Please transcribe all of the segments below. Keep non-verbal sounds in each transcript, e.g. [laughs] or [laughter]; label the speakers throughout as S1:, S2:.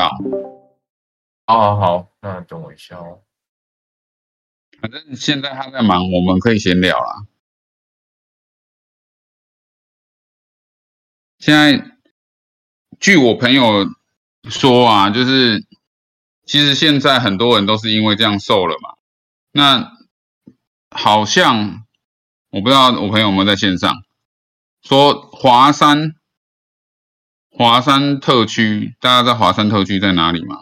S1: 啊，
S2: 好好，那等我一下哦。
S1: 反正现在他在忙，我们可以闲聊啦。现在，据我朋友说啊，就是其实现在很多人都是因为这样瘦了嘛。那好像我不知道我朋友有没有在线上说华山，华山特区，大家知道华山特区在哪里吗？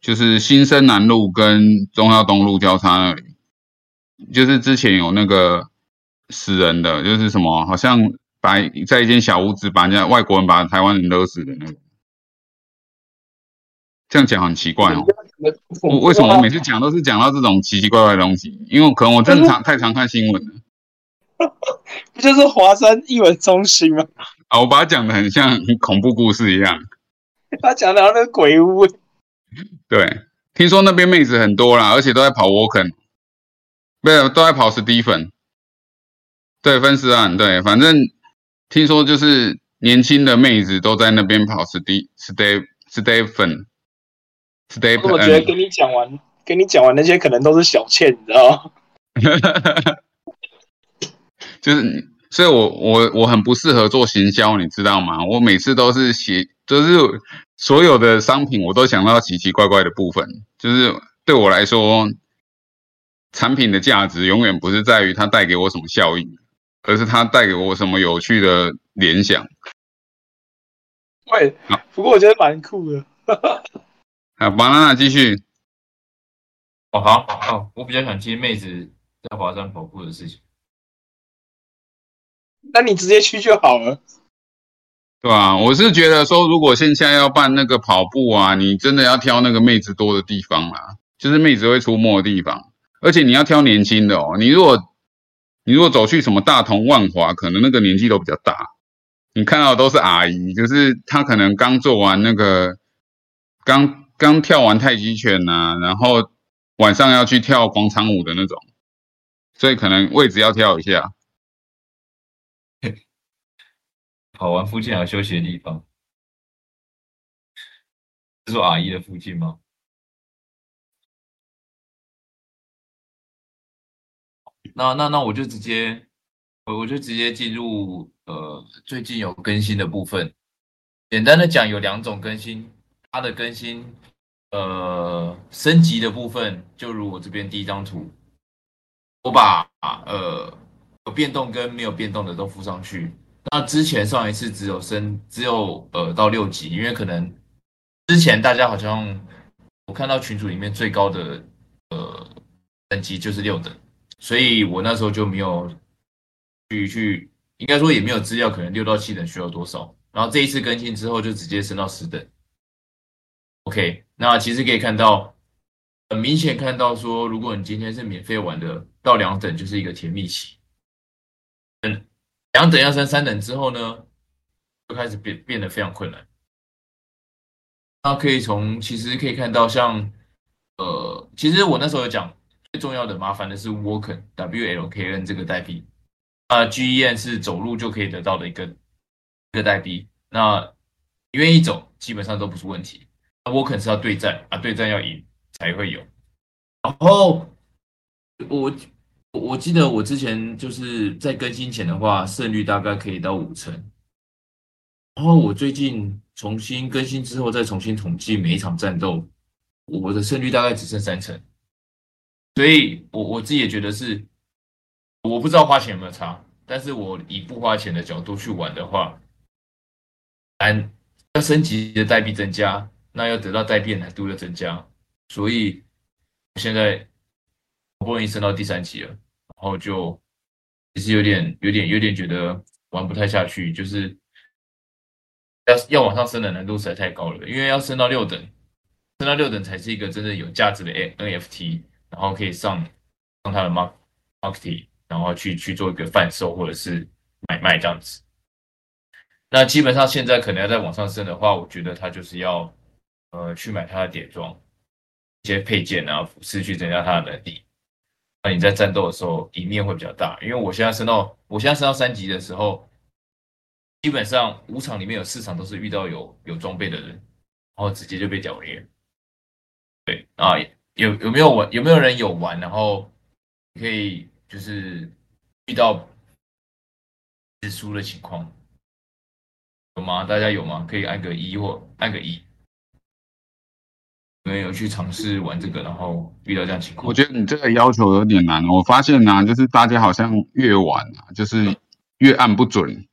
S1: 就是新生南路跟中央东路交叉那里，就是之前有那个死人的，就是什么，好像把在一间小屋子把人家外国人把台湾人勒死的那个。这样讲很奇怪哦，我为什么我每次讲都是讲到这种奇奇怪怪的东西？因为可能我真的常太常看新闻了。[laughs]
S3: 不就是华山艺文中心吗？
S1: 啊，我把它讲的很像恐怖故事一样。[laughs]
S3: 他讲的那个鬼屋。
S1: 对，听说那边妹子很多啦，而且都在跑 Walken，没有都在跑 Stephen，对，分尸案，对，反正听说就是年轻的妹子都在那边跑 Ste Ste Stephen Stephen。
S3: 我觉得跟你讲完，跟你讲完那些可能都是小倩，你知道吗？[laughs]
S1: 就是，所以我我我很不适合做行销，你知道吗？我每次都是写，就是。所有的商品我都想到奇奇怪怪的部分，就是对我来说，产品的价值永远不是在于它带给我什么效益，而是它带给我什么有趣的联想。
S3: 喂，不过我觉得蛮酷的。[laughs]
S1: 好，巴娜娜继续。
S2: 哦，好，好，我比较想接妹子在华山跑步的事情。
S3: 那你直接去就好了。
S1: 对吧？我是觉得说，如果线下要办那个跑步啊，你真的要挑那个妹子多的地方啦，就是妹子会出没的地方，而且你要挑年轻的哦。你如果你如果走去什么大同万华，可能那个年纪都比较大，你看到的都是阿姨，就是她可能刚做完那个，刚刚跳完太极拳呐，然后晚上要去跳广场舞的那种，所以可能位置要挑一下。
S2: 跑完附近还有休息的地方，是说阿姨的附近吗？那那那我就直接，我我就直接进入呃最近有更新的部分。简单的讲，有两种更新，它的更新呃升级的部分，就如我这边第一张图，我把呃有变动跟没有变动的都附上去。那之前上一次只有升，只有呃到六级，因为可能之前大家好像我看到群组里面最高的呃等级就是六等，所以我那时候就没有去去，应该说也没有资料，可能六到七等需要多少。然后这一次更新之后就直接升到十等。OK，那其实可以看到，很明显看到说，如果你今天是免费玩的，到两等就是一个甜蜜期。两等要升三等之后呢，就开始变变得非常困难。那可以从其实可以看到，像呃，其实我那时候有讲，最重要的麻烦的是 Walken W L K N 这个代币啊，G E N 是走路就可以得到的一个一个代币。那愿意走，基本上都不是问题。那 Walken 是要对战啊，对战要赢才会有。然后我。我记得我之前就是在更新前的话，胜率大概可以到五成。然后我最近重新更新之后，再重新统计每一场战斗，我的胜率大概只剩三成。所以，我我自己也觉得是，我不知道花钱有没有差，但是我以不花钱的角度去玩的话，按要升级的代币增加，那要得到代币难度的增加，所以现在好不容易升到第三级了。然后就其实有点、有点、有点觉得玩不太下去，就是要要往上升的难度实在太高了，因为要升到六等，升到六等才是一个真正有价值的 NFT，然后可以上上它的 Mark Market，然后去去做一个贩售或者是买卖这样子。那基本上现在可能要再往上升的话，我觉得它就是要呃去买它的点装一些配件啊，服饰去增加它的能力。那你在战斗的时候赢面会比较大，因为我现在升到我现在升到三级的时候，基本上五场里面有四场都是遇到有有装备的人，然后直接就被屌虐。对啊，有有没有玩？有没有人有玩？然后可以就是遇到输的情况有吗？大家有吗？可以按个一或按个一。有没有去尝试玩这个，然后遇到这样情况？
S1: 我觉得你这个要求有点难。我发现呢，就是大家好像越玩啊，就是越按不准，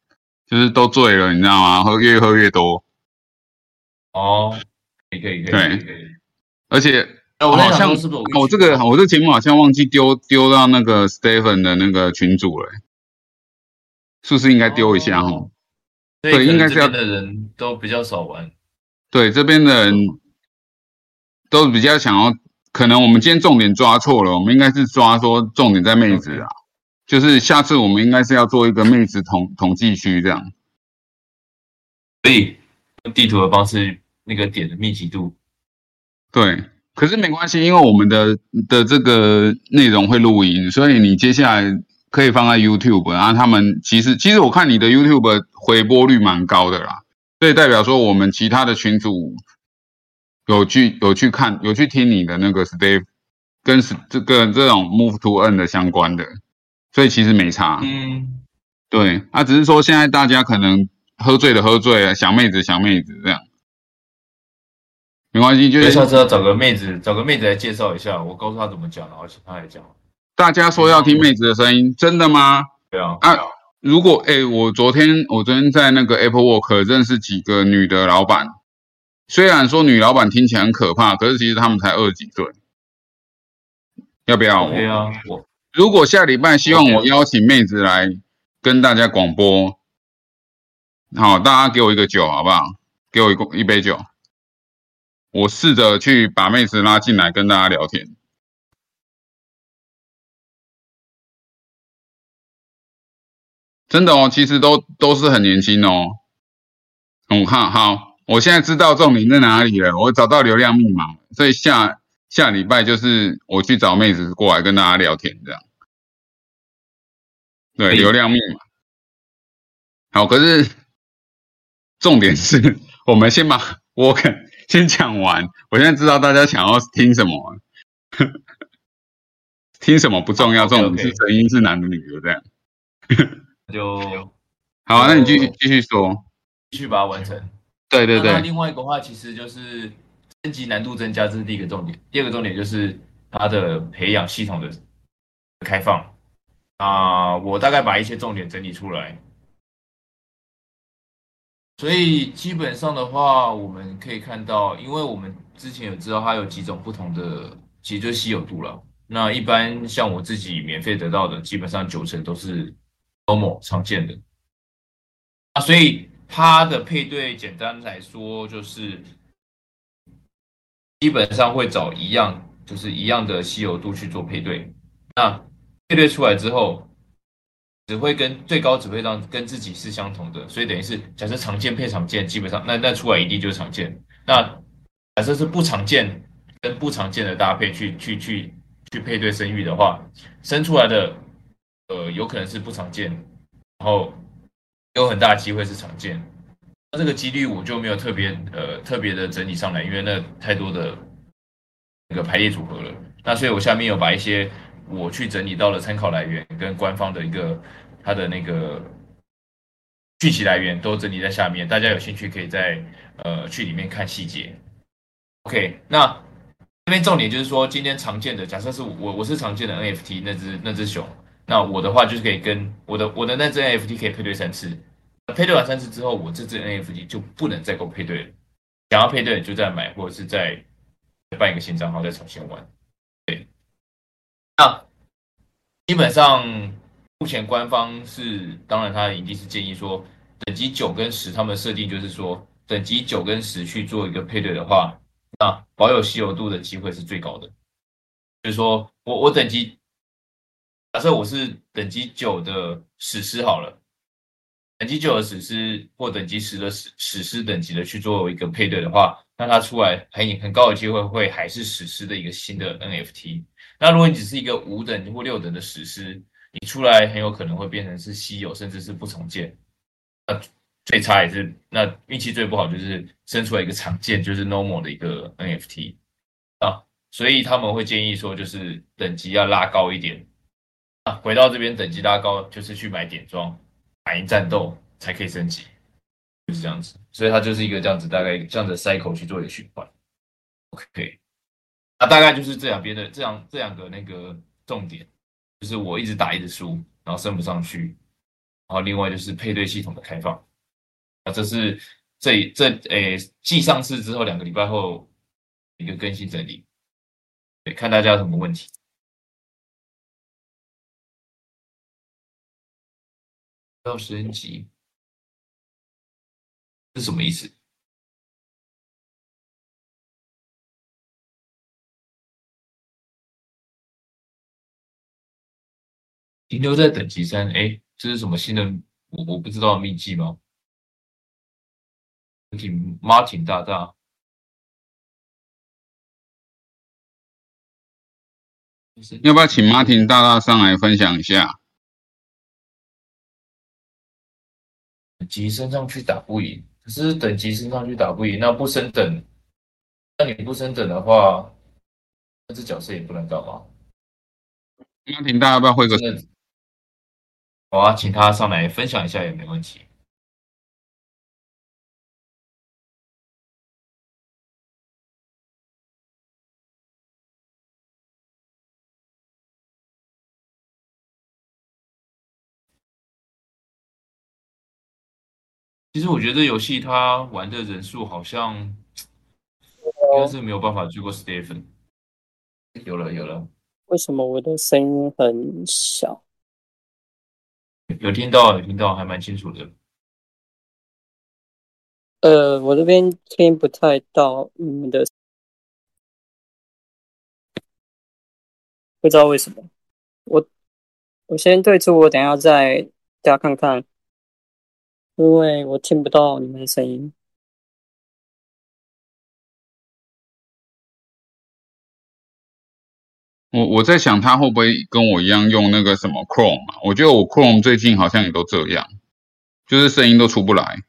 S1: 就是都醉了，你知道吗？喝越喝越多。
S2: 哦，可以可以可以可以。
S1: 而且
S2: 我
S1: 好像
S2: 是不是
S1: 我这个我这节目好像忘记丢丢到那个 Stephen 的那个群组了，是不是应该丢一下哈？
S2: 对，
S1: 应该是要
S2: 的人都比较少玩。
S1: 对，这边的人。都比较想要，可能我们今天重点抓错了，我们应该是抓说重点在妹子啊，就是下次我们应该是要做一个妹子统统计区这样，
S2: 所以用地图的方式那个点的密集度，
S1: 对，可是没关系，因为我们的的这个内容会录音，所以你接下来可以放在 YouTube，然后他们其实其实我看你的 YouTube 回播率蛮高的啦，所以代表说我们其他的群主。有去有去看有去听你的那个 stay 跟这个这种 move to n 的相关的，所以其实没差。
S2: 嗯，
S1: 对，啊，只是说现在大家可能喝醉的喝醉了，想妹子想妹子这样，没关系，就是
S2: 下次要找个妹子找个妹子来介绍一下，我告诉他怎么讲，然后请他来讲。
S1: 大家说要听妹子的声音，真的吗？
S2: 对啊。
S1: 啊，如果哎，我昨天我昨天在那个 Apple Work 认识几个女的老板。虽然说女老板听起来很可怕，可是其实他们才二十几岁。要不要？
S2: 对啊，我
S1: 如果下礼拜希望我邀请妹子来跟大家广播，好，大家给我一个酒好不好？给我一一杯酒，我试着去把妹子拉进来跟大家聊天。真的哦，其实都都是很年轻哦。嗯，好好。我现在知道重点在哪里了，我找到流量密码，所以下下礼拜就是我去找妹子过来跟大家聊天这样。对，流量密码。好，可是重点是 [laughs] 我们先把我肯先讲完。我现在知道大家想要听什么，[laughs] 听什么不重要，重点是声音是男的女的这样。
S2: 就
S1: 好，那你继续继续说，
S2: 继续把它完成。
S1: 对对对，
S2: 另外一个话其实就是升级难度增加，这是第一个重点。第二个重点就是它的培养系统的开放啊，我大概把一些重点整理出来。所以基本上的话，我们可以看到，因为我们之前有知道它有几种不同的，其实就稀有度了。那一般像我自己免费得到的，基本上九成都是 normal 常见的啊，所以。它的配对简单来说就是基本上会找一样，就是一样的稀有度去做配对。那配对出来之后，只会跟最高只会让跟自己是相同的，所以等于是假设常见配常见，基本上那那出来一定就是常见。那假设是不常见跟不常见的搭配去去去去配对生育的话，生出来的呃有可能是不常见，然后。有很大机会是常见，那这个几率我就没有特别呃特别的整理上来，因为那太多的那个排列组合了。那所以我下面有把一些我去整理到的参考来源跟官方的一个它的那个具体来源都整理在下面，大家有兴趣可以在呃去里面看细节。OK，那这边重点就是说，今天常见的假设是我我是常见的 NFT 那只那只熊。那我的话就是可以跟我的我的那只 NFT 可以配对三次，配对完三次之后，我这只 NFT 就不能再给我配对了。想要配对就再买，或者是再办一个新账号再重新玩。对，那基本上目前官方是，当然他一定是建议说，等级九跟十，他们设定就是说，等级九跟十去做一个配对的话，那保有稀有度的机会是最高的。就是说我我等级。假设我是等级九的史诗好了，等级九的史诗或等级十的史史诗等级的去做一个配对的话，那它出来很很高的机会会还是史诗的一个新的 NFT。那如果你只是一个五等或六等的史诗，你出来很有可能会变成是稀有甚至是不重建。那最差也是那运气最不好就是生出来一个常见就是 normal 的一个 NFT 啊，所以他们会建议说就是等级要拉高一点啊，回到这边等级拉高就是去买点装，打赢战斗才可以升级，就是这样子，所以它就是一个这样子大概这样的 cycle 去做一个循环。OK，那大概就是这两边的这样这两个那个重点，就是我一直打一直输，然后升不上去，然后另外就是配对系统的开放。啊，这是这这诶，继上市之后两个礼拜后一个更新整理，对，看大家有什么问题。要升级是什么意思？停留在等级三，哎，这是什么新的？我我不知道秘籍吗？挺 Martin 大大，
S1: 要不要请 Martin 大大上来分享一下？
S2: 级升上去打不赢，可是等级升上去打不赢，那不升等，那你不升等的话，那这角色也不能干嘛
S1: ？Martin 大家要不要会个？
S2: 好啊，请他上来分享一下也没问题。其实我觉得游戏它玩的人数好像应该是没有办法追过 Stephen。有了有了，
S3: 为什么我的声音很小？
S2: 有听到有听到，还蛮清楚的。
S3: 呃，我这边听不太到你们的，不知道为什么。我我先退出，我等下再加看看。因为我听不到你们的声音。
S1: 我我在想，他会不会跟我一样用那个什么 Chrome 啊？我觉得我 Chrome 最近好像也都这样，就是声音都出不来，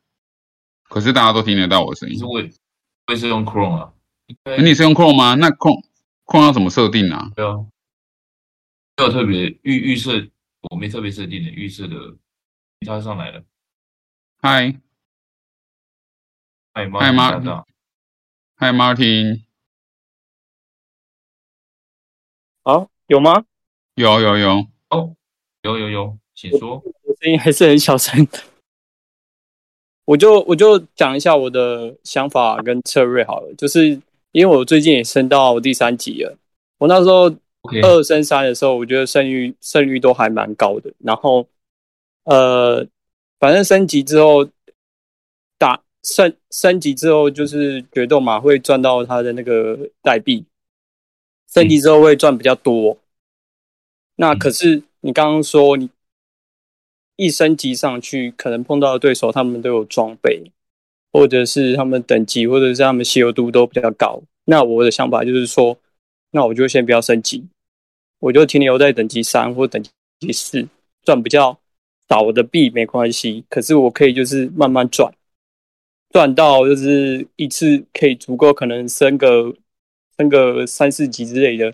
S1: 可是大家都听得到我的声音。
S2: 是我，我是用 Chrome 啊。
S1: 你是用 Chrome 吗？那 Chrome Chrome 要怎么设定啊？
S2: 对啊，没有特别预预设，我没特别设定的预设的，它上来了。
S1: 嗨，
S2: 嗨
S1: ，Martin，嗨，Martin，
S3: 好，有吗？
S1: 有有有，
S2: 哦，有有有，请说。
S3: 声音还是很小声。我就我就讲一下我的想法跟策略好了，就是因为我最近也升到第三级了，我那时候二升三的时候，我觉得胜率胜率都还蛮高的，然后呃。反正升级之后，打升升级之后就是决斗嘛，会赚到他的那个代币。升级之后会赚比较多。那可是你刚刚说你一升级上去，可能碰到的对手他们都有装备，或者是他们等级，或者是他们稀有度都比较高。那我的想法就是说，那我就先不要升级，我就停留在等级三或等级四，赚比较。少的币没关系，可是我可以就是慢慢赚，赚到就是一次可以足够，可能升个升个三四级之类的。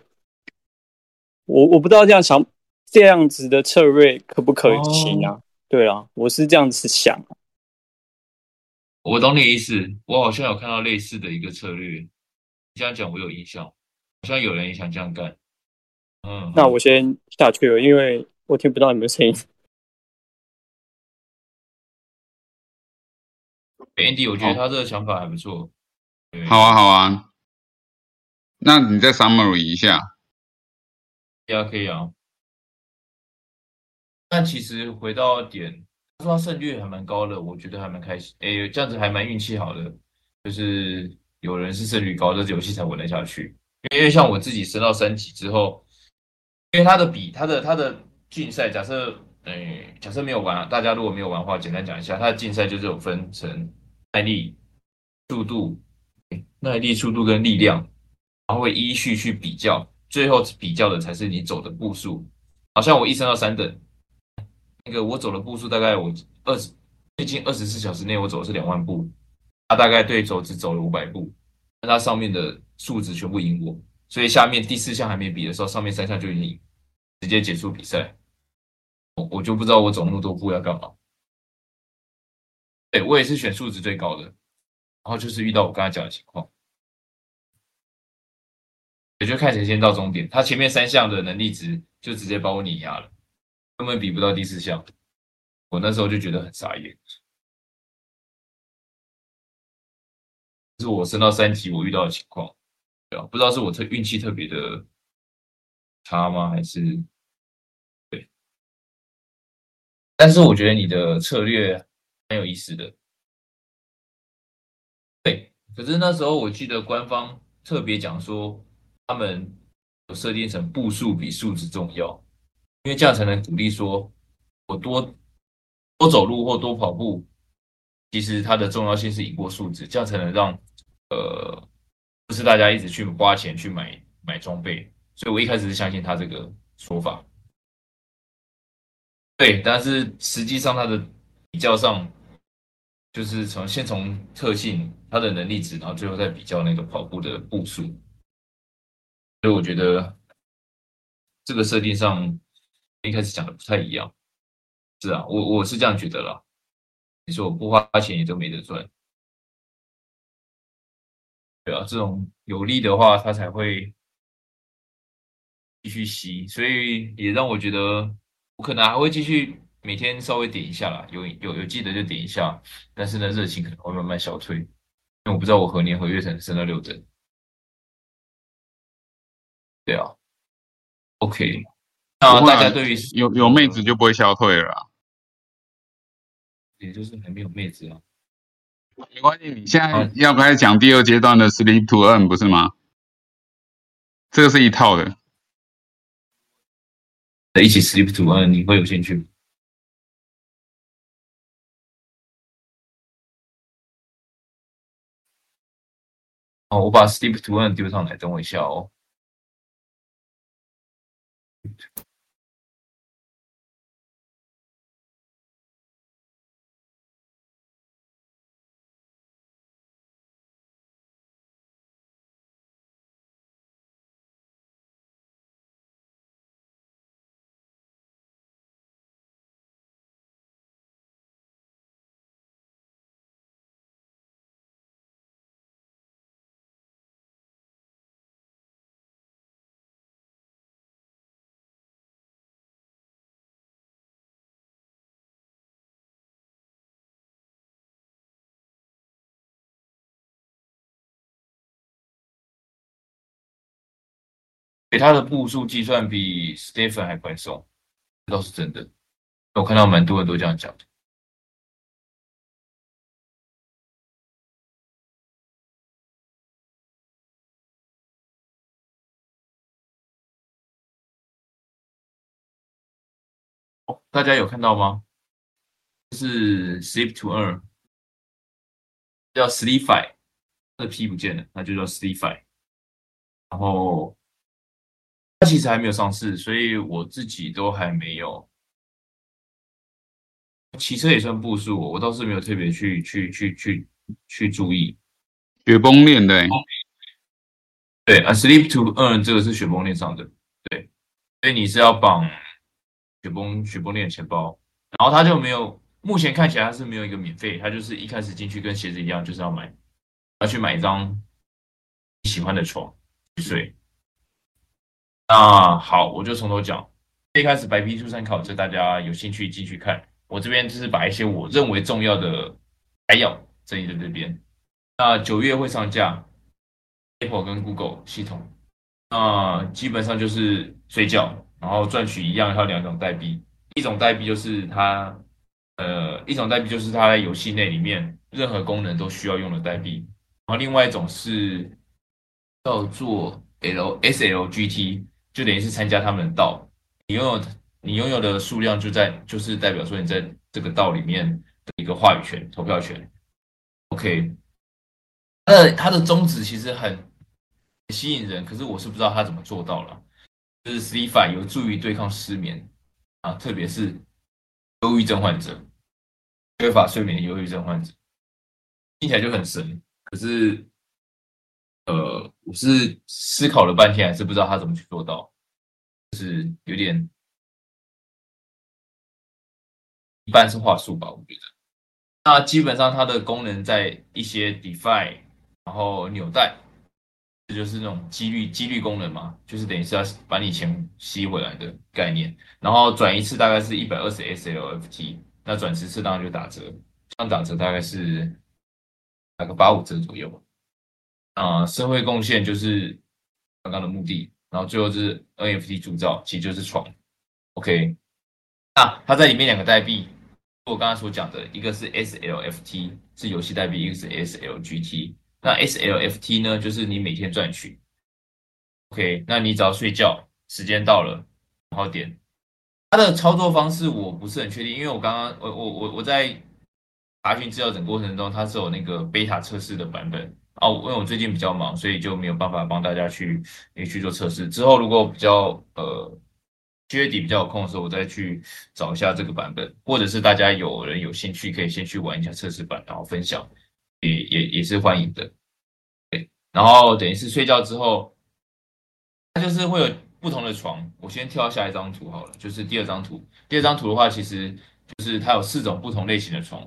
S3: 我我不知道这样想这样子的策略可不可行啊？对啊，我是这样子想。
S2: 我懂你意思，我好像有看到类似的一个策略。你这样讲我有印象，好像有人也想这样干。嗯，
S3: 那我先下去了，因为我听不到你们声音。
S2: Andy，我觉得他这个想法还不错。
S1: 好啊，好啊。那你再 summary 一下。
S2: 可以啊，可以啊。但其实回到点，他说他胜率还蛮高的，我觉得还蛮开心。哎，这样子还蛮运气好的，就是有人是胜率高，这游戏才稳得下去。因为像我自己升到三级之后，因为他的比他的他的竞赛，假设哎，假设没有玩，大家如果没有玩的话，简单讲一下，他的竞赛就是有分成。耐力、速度、耐力、速度跟力量，然后会依序去比较，最后比较的才是你走的步数。好像我一升到三等，那个我走的步数大概我二十最近二十四小时内我走的是两万步，他大概对手只走了五百步，那他上面的数值全部赢我，所以下面第四项还没比的时候，上面三项就已经直接结束比赛。我我就不知道我走那么多步要干嘛。对我也是选数值最高的，然后就是遇到我刚才讲的情况，也就看谁先到终点。他前面三项的能力值就直接把我碾压了，根本比不到第四项。我那时候就觉得很傻眼，是我升到三级我遇到的情况，对啊，不知道是我特运气特别的差吗，还是对？但是我觉得你的策略很有意思的，对。可是那时候我记得官方特别讲说，他们有设定成步数比数值重要，因为这样才能鼓励说我多。多走路或多跑步，其实它的重要性是赢过数值，这样才能让呃，不是大家一直去花钱去买买装备。所以我一开始是相信他这个说法，对，但是实际上它的比较上，就是从先从特性、它的能力值，然后最后再比较那个跑步的步数。所以我觉得这个设定上一开始讲的不太一样。是啊，我我是这样觉得啦。你说我不花钱也都没得赚，对啊，这种有利的话，他才会继续吸，所以也让我觉得我可能还会继续每天稍微点一下啦，有有有记得就点一下，但是呢，热情可能会慢慢消退，因为我不知道我何年何月才能升到六等。对啊，OK，那大家对于
S1: 有有妹子就不会消退了。
S2: 也就是还没有妹子啊，
S1: 没关系，你现在要开始讲第二阶段的 sleep to earn 不是吗？这个是一套的，
S2: 一起 sleep to earn 你会有兴趣吗？哦，我把 sleep to earn 丢上来，等我一下哦。给他的步数计算比 Stephen 还快松，这倒是真的。我看到蛮多人都这样讲的。大家有看到吗？是 Sleep to Earn，叫 Sleepify，它的 P 不见了，那就叫 Sleepify，然后。它其实还没有上市，所以我自己都还没有。骑车也算步数，我倒是没有特别去去去去去注意。
S1: 雪崩链的，
S2: 对啊，Sleep to Earn 这个是雪崩链上的，对，所以你是要绑雪崩雪崩链钱包，然后它就没有，目前看起来它是没有一个免费，它就是一开始进去跟鞋子一样，就是要买，要去买一张喜欢的床去睡。那好，我就从头讲。一开始白皮书参考，这大家有兴趣进去看。我这边就是把一些我认为重要的摘要整理在这边。那九月会上架 Apple 跟 Google 系统。那基本上就是睡觉，然后赚取一样，还有两种代币。一种代币就是它，呃，一种代币就是它在游戏内里面任何功能都需要用的代币。然后另外一种是叫做 LSLGT。就等于是参加他们的道，你拥有你拥有的数量就在就是代表说你在这个道里面的一个话语权、投票权。OK，那它的宗旨其实很吸引人，可是我是不知道他怎么做到了。就是 C f i 有助于对抗失眠啊，特别是忧郁症患者。缺乏睡眠的忧郁症患者，听起来就很神。可是，呃，我是思考了半天，还是不知道他怎么去做到，就是有点一般是话术吧，我觉得。那基本上它的功能在一些 DeFi，然后纽带。这就是那种几率几率功能嘛，就是等于是要把你钱吸回来的概念。然后转一次大概是一百二十 SLFT，那转十次当然就打折，这样打折大概是打个八五折左右。啊，社会贡献就是刚刚的目的，然后最后是 NFT 铸造，其实就是床。OK，那它在里面两个代币，我刚刚所讲的一个是 SLFT 是游戏代币，一个是 SLGT。那 SLFT 呢，就是你每天赚取，OK，那你只要睡觉，时间到了，然后点。它的操作方式我不是很确定，因为我刚刚我我我我在查询资料整过程中，它是有那个 beta 测试的版本哦。因为我最近比较忙，所以就没有办法帮大家去去做测试。之后如果比较呃七月底比较有空的时候，我再去找一下这个版本，或者是大家有人有兴趣，可以先去玩一下测试版，然后分享。也也也是欢迎的，对。然后等于是睡觉之后，它就是会有不同的床。我先跳下一张图好了，就是第二张图。第二张图的话，其实就是它有四种不同类型的床。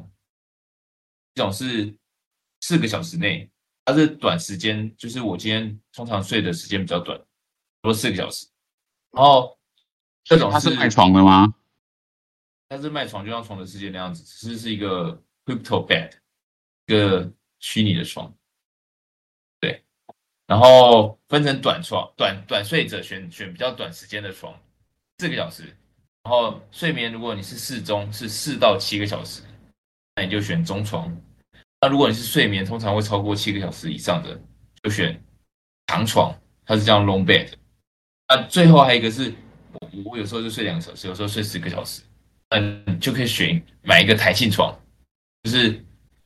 S2: 一种是四个小时内，它是短时间，就是我今天通常睡的时间比较短，多四个小时。然后这种
S1: 它是卖床的吗？
S2: 它是卖床，就像床的世界那样子，只是是一个 crypto bed。一个虚拟的床，对，然后分成短床、短短睡者选选比较短时间的床，四个小时，然后睡眠如果你是适中，是四到七个小时，那你就选中床。那如果你是睡眠通常会超过七个小时以上的，就选长床，它是叫 long bed。那最后还有一个是，我我有时候就睡两个小时，有时候睡十个小时，嗯，就可以选买一个弹性床，就是。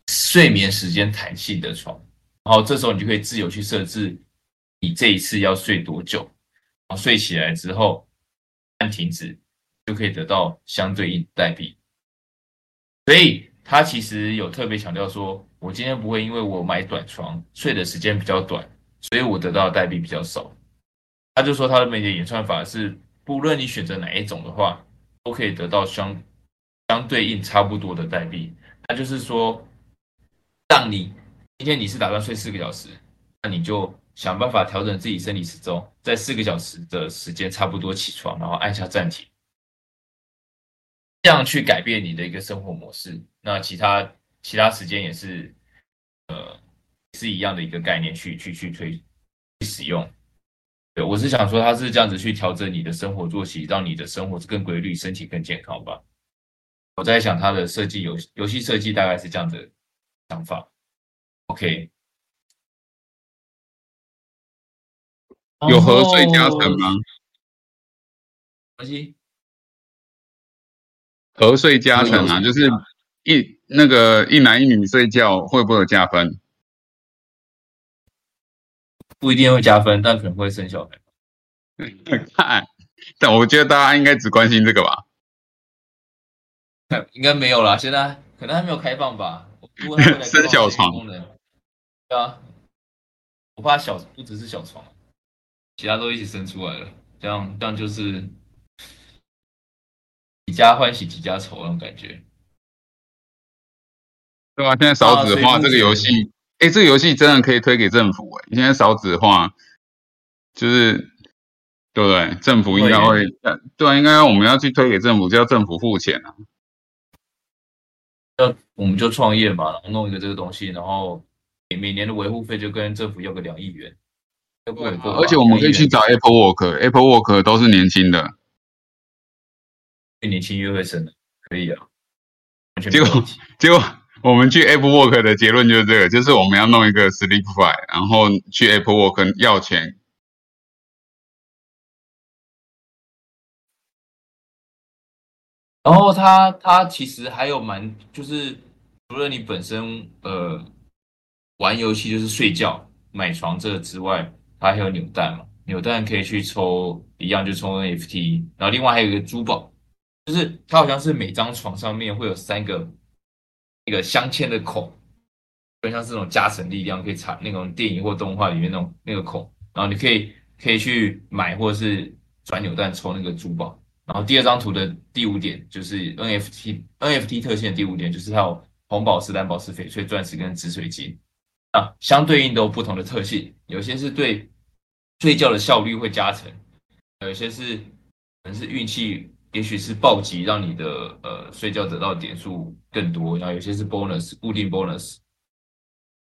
S2: 睡眠时间弹性的床，然后这时候你就可以自由去设置你这一次要睡多久，然后睡起来之后按停止，就可以得到相对应代币。所以他其实有特别强调说，我今天不会因为我买短床睡的时间比较短，所以我得到的代币比较少。他就说他的每节演算法是，不论你选择哪一种的话，都可以得到相相对应差不多的代币。那就是说。让你今天你是打算睡四个小时，那你就想办法调整自己生理时钟，在四个小时的时间差不多起床，然后按下暂停，这样去改变你的一个生活模式。那其他其他时间也是，呃，是一样的一个概念去去去推去使用。对我是想说，它是这样子去调整你的生活作息，让你的生活更规律，身体更健康吧。我在想它的设计游游戏设计大概是这样的。想法，OK，
S1: 有合睡加成吗？
S2: 何西，
S1: 合睡加成啊，就是一那个一男一女睡觉会不会有加分？
S2: 不一定会加分，但可能会生小孩。[laughs]
S1: 看，但我觉得大家应该只关心这个吧？
S2: 应该没有啦，现在可能还没有开放吧。[laughs]
S1: 生小床，
S2: 对啊，我怕小不只是小床，其他都一起生出来了，这样这样就是几家欢喜几家愁那种感觉，
S1: 对啊，现在少子化这个游戏，哎，这个游戏真的可以推给政府哎，现在少子化就是对不对？政府应该会，对啊，应该我们要去推给政府，就要政府付钱啊。
S2: 要我们就创业嘛，然后弄一个这个东西，然后每每年的维护费就跟政府要个两亿元，
S1: 而且我们可以去找 Apple Work，Apple Work 都是年轻的，
S2: 越年轻约会生的，可以啊。
S1: 结果结果我们去 Apple Work 的结论就是这个，就是我们要弄一个 Sleepify，然后去 Apple Work 要钱。
S2: 然后它它其实还有蛮，就是除了你本身呃玩游戏就是睡觉买床这之外，它还有扭蛋嘛，扭蛋可以去抽一样就抽 NFT，然后另外还有一个珠宝，就是它好像是每张床上面会有三个那个镶嵌的孔，就像是那种加成力量可以插那种电影或动画里面那种那个孔，然后你可以可以去买或者是转扭蛋抽那个珠宝。然后第二张图的第五点就是 NFT NFT 特性的第五点，就是它有红宝石、蓝宝石、翡翠、钻石跟紫水晶啊，相对应都有不同的特性，有些是对睡觉的效率会加成，有些是可能是运气，也许是暴击让你的呃睡觉得到点数更多，然后有些是 bonus 固定 bonus，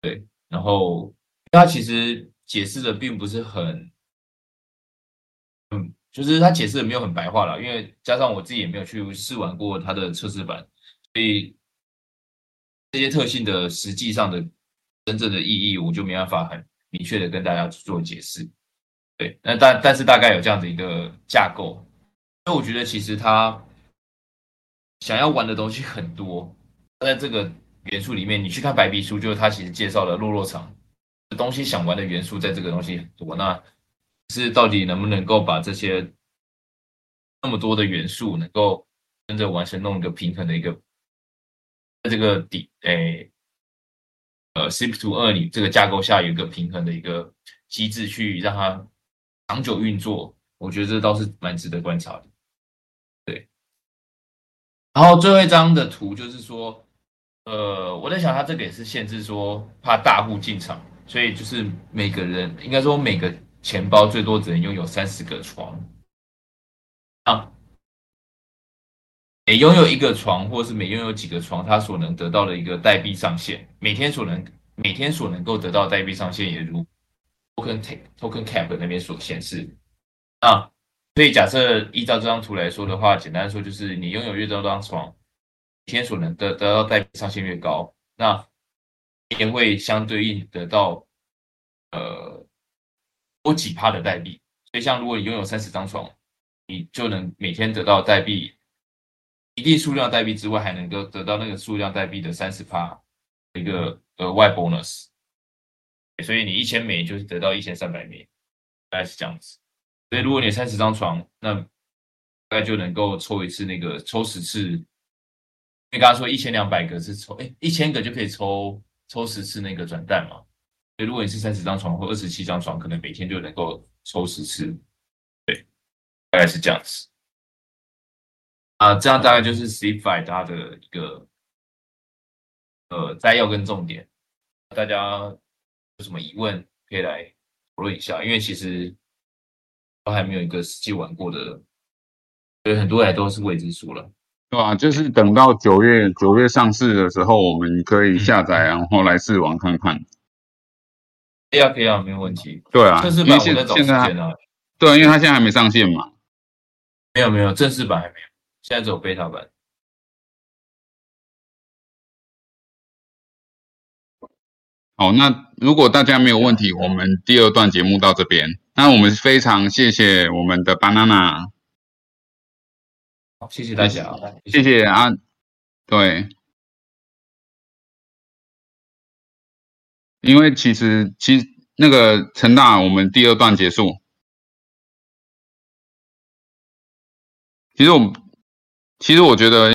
S2: 对，然后它其实解释的并不是很，嗯。就是他解释的没有很白话了，因为加上我自己也没有去试玩过它的测试版，所以这些特性的实际上的真正的意义，我就没办法很明确的跟大家去做解释。对，那但但是大概有这样的一个架构，所以我觉得其实他想要玩的东西很多，在这个元素里面，你去看白皮书，就是他其实介绍了落落场东西，想玩的元素在这个东西很多，那。是到底能不能够把这些那么多的元素能够跟着完成弄一个平衡的一个，在这个底诶呃 C P two 二里这个架构下有一个平衡的一个机制去让它长久运作，我觉得这倒是蛮值得观察的。然后最后一张的图就是说，呃，我在想它这个也是限制说怕大户进场，所以就是每个人应该说每个。钱包最多只能拥有三十个床啊，每拥有一个床，或是每拥有几个床，它所能得到的一个代币上限，每天所能每天所能够得到代币上限，也如 token token cap 那边所显示啊。所以假设依照这张图来说的话，简单说就是你拥有越多张床，天所能得得到代币上限越高，那也会相对应得到呃。多几趴的代币，所以像如果你拥有三十张床，你就能每天得到代币一定数量代币之外，还能够得到那个数量代币的三十趴一个额外 bonus。所以你一千枚就是得到一千三百枚，大概是这样子。所以如果你三十张床，那大概就能够抽一次那个抽十次。你刚刚说一千两百个是抽，哎，一千个就可以抽抽十次那个转蛋嘛？所以，如果你是三十张床或二十七张床，可能每天就能够抽十次，对，大概是这样子。啊，这样大概就是 C Five 它的一个呃摘要跟重点。大家有什么疑问可以来讨论一下，因为其实都还没有一个实际玩过的，所以很多还都是未知数了，
S1: 对啊？就是等到九月九月上市的时候，我们可以下载，[laughs] 然后来试玩看看。
S2: 可以啊，可以啊，没有问题。
S1: 对啊，
S2: 正式版我在找时间啊。
S1: 对，因为它现在还没上线嘛。
S2: 没有没有，正式版还没有，现在只有 beta 版。
S1: 好，那如果大家没有问题，我们第二段节目到这边。那我们非常谢谢我们的 banana。
S2: 好，谢谢大家，
S1: 谢谢啊，对。因为其实，其实那个陈大，我们第二段结束。其实我，其实我觉得。